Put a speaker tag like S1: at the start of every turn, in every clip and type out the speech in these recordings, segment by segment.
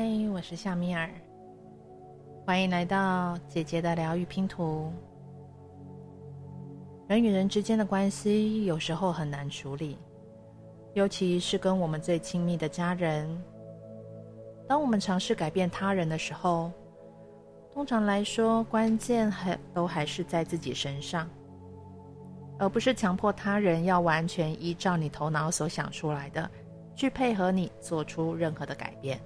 S1: 嗨，我是夏米尔，欢迎来到姐姐的疗愈拼图。人与人之间的关系有时候很难处理，尤其是跟我们最亲密的家人。当我们尝试改变他人的时候，通常来说，关键还都还是在自己身上，而不是强迫他人要完全依照你头脑所想出来的去配合你做出任何的改变。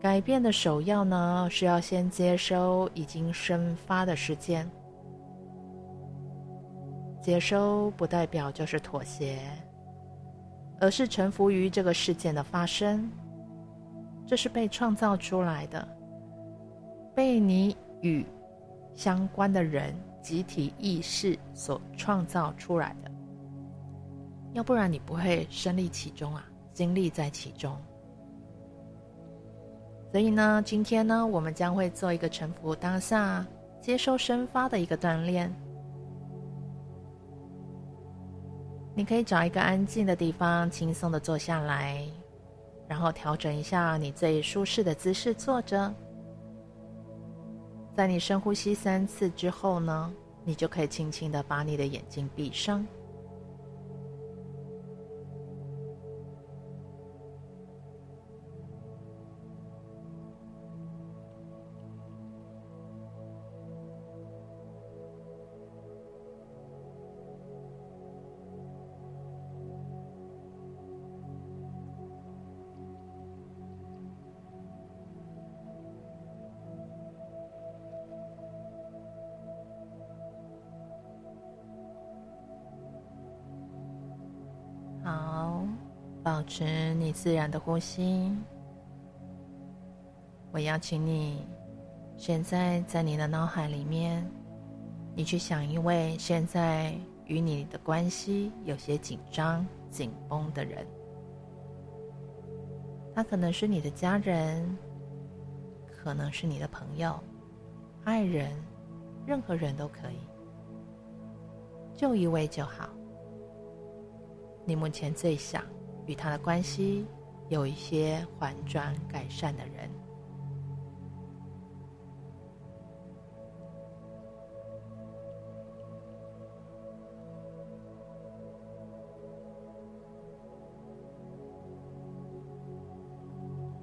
S1: 改变的首要呢，是要先接收已经生发的事件。接收不代表就是妥协，而是臣服于这个事件的发生。这是被创造出来的，被你与相关的人集体意识所创造出来的。要不然你不会身历其中啊，经历在其中。所以呢，今天呢，我们将会做一个臣服当下、接收生发的一个锻炼。你可以找一个安静的地方，轻松的坐下来，然后调整一下你最舒适的姿势坐着。在你深呼吸三次之后呢，你就可以轻轻的把你的眼睛闭上。好，保持你自然的呼吸。我邀请你，现在在你的脑海里面，你去想一位现在与你的关系有些紧张、紧绷的人。他可能是你的家人，可能是你的朋友、爱人，任何人都可以，就一位就好。你目前最想与他的关系有一些缓转改善的人，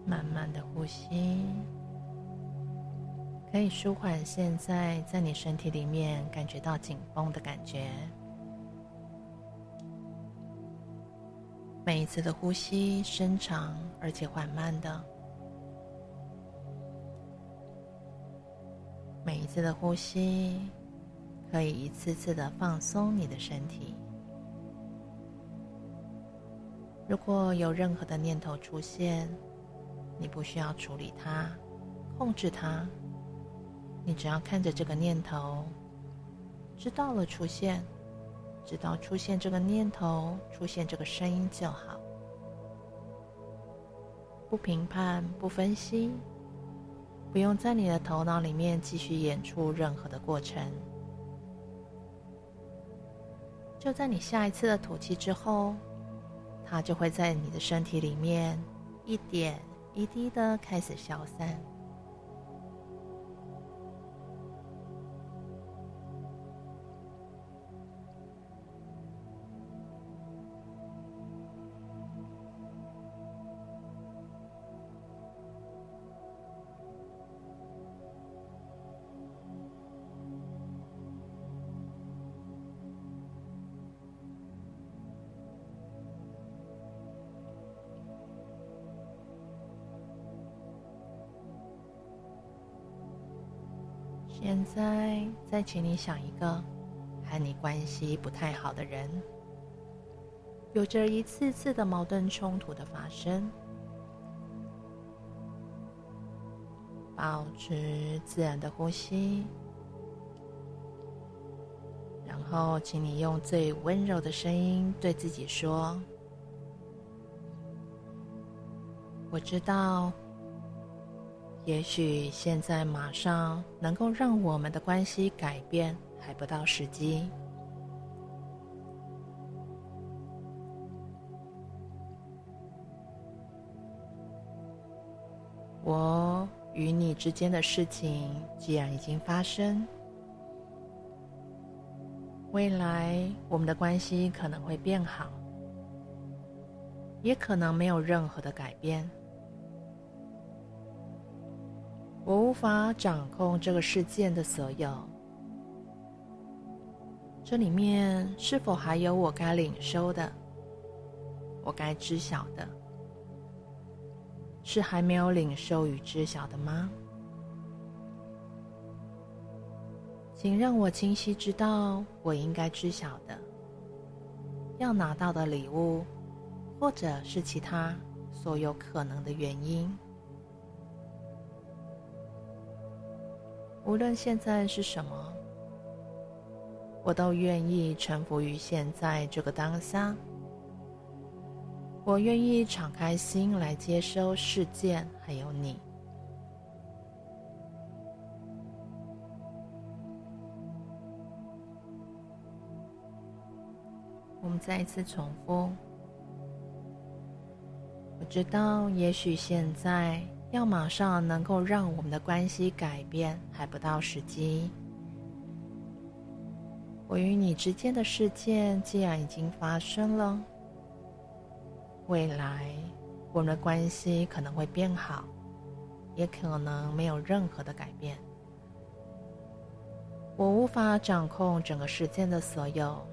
S1: 慢慢的呼吸，可以舒缓现在在你身体里面感觉到紧绷的感觉。每一次的呼吸深长而且缓慢的，每一次的呼吸可以一次次的放松你的身体。如果有任何的念头出现，你不需要处理它、控制它，你只要看着这个念头，知道了出现。直到出现这个念头、出现这个声音就好，不评判、不分析，不用在你的头脑里面继续演出任何的过程。就在你下一次的吐气之后，它就会在你的身体里面一点一滴的开始消散。现在，再请你想一个和你关系不太好的人，有着一次次的矛盾冲突的发生。保持自然的呼吸，然后请你用最温柔的声音对自己说：“我知道。”也许现在马上能够让我们的关系改变还不到时机。我与你之间的事情既然已经发生，未来我们的关系可能会变好，也可能没有任何的改变。我无法掌控这个事件的所有，这里面是否还有我该领受的？我该知晓的，是还没有领受与知晓的吗？请让我清晰知道我应该知晓的，要拿到的礼物，或者是其他所有可能的原因。无论现在是什么，我都愿意臣服于现在这个当下。我愿意敞开心来接收事件，还有你。我们再一次重复。我知道，也许现在。要马上能够让我们的关系改变，还不到时机。我与你之间的事件既然已经发生了，未来我们的关系可能会变好，也可能没有任何的改变。我无法掌控整个事件的所有，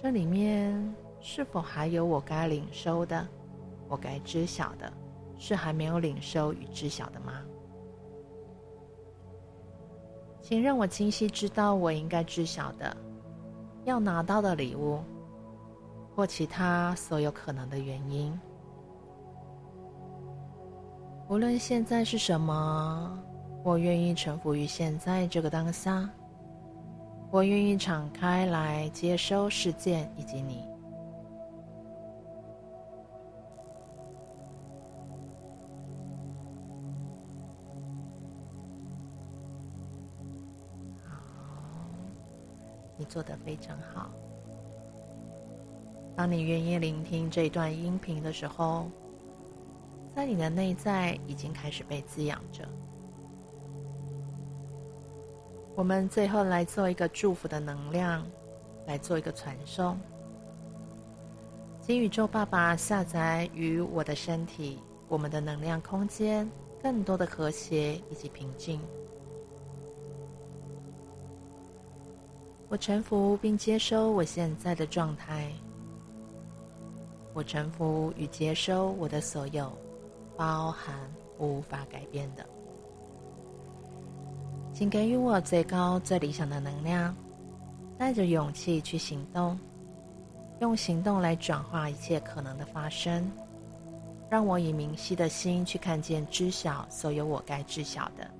S1: 这里面是否还有我该领受的，我该知晓的？是还没有领受与知晓的吗？请让我清晰知道我应该知晓的，要拿到的礼物，或其他所有可能的原因。无论现在是什么，我愿意臣服于现在这个当下。我愿意敞开来接收事件以及你。你做得非常好。当你愿意聆听这段音频的时候，在你的内在已经开始被滋养着。我们最后来做一个祝福的能量，来做一个传送。请宇宙爸爸下载与我的身体、我们的能量空间更多的和谐以及平静。我臣服并接收我现在的状态。我臣服与接收我的所有，包含无法改变的。请给予我最高、最理想的能量，带着勇气去行动，用行动来转化一切可能的发生。让我以明晰的心去看见、知晓所有我该知晓的。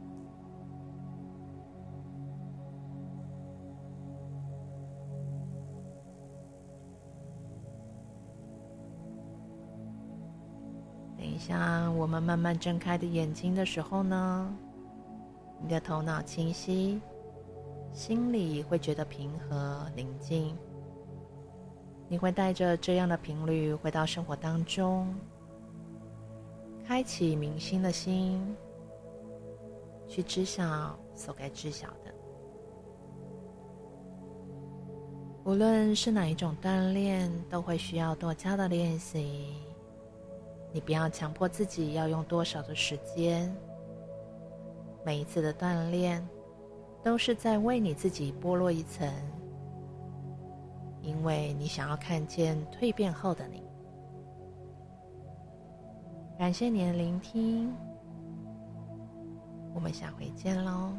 S1: 当我们慢慢睁开的眼睛的时候呢，你的头脑清晰，心里会觉得平和宁静。你会带着这样的频率回到生活当中，开启明心的心，去知晓所该知晓的。无论是哪一种锻炼，都会需要多加的练习。你不要强迫自己要用多少的时间。每一次的锻炼，都是在为你自己剥落一层，因为你想要看见蜕变后的你。感谢你的聆听，我们下回见喽。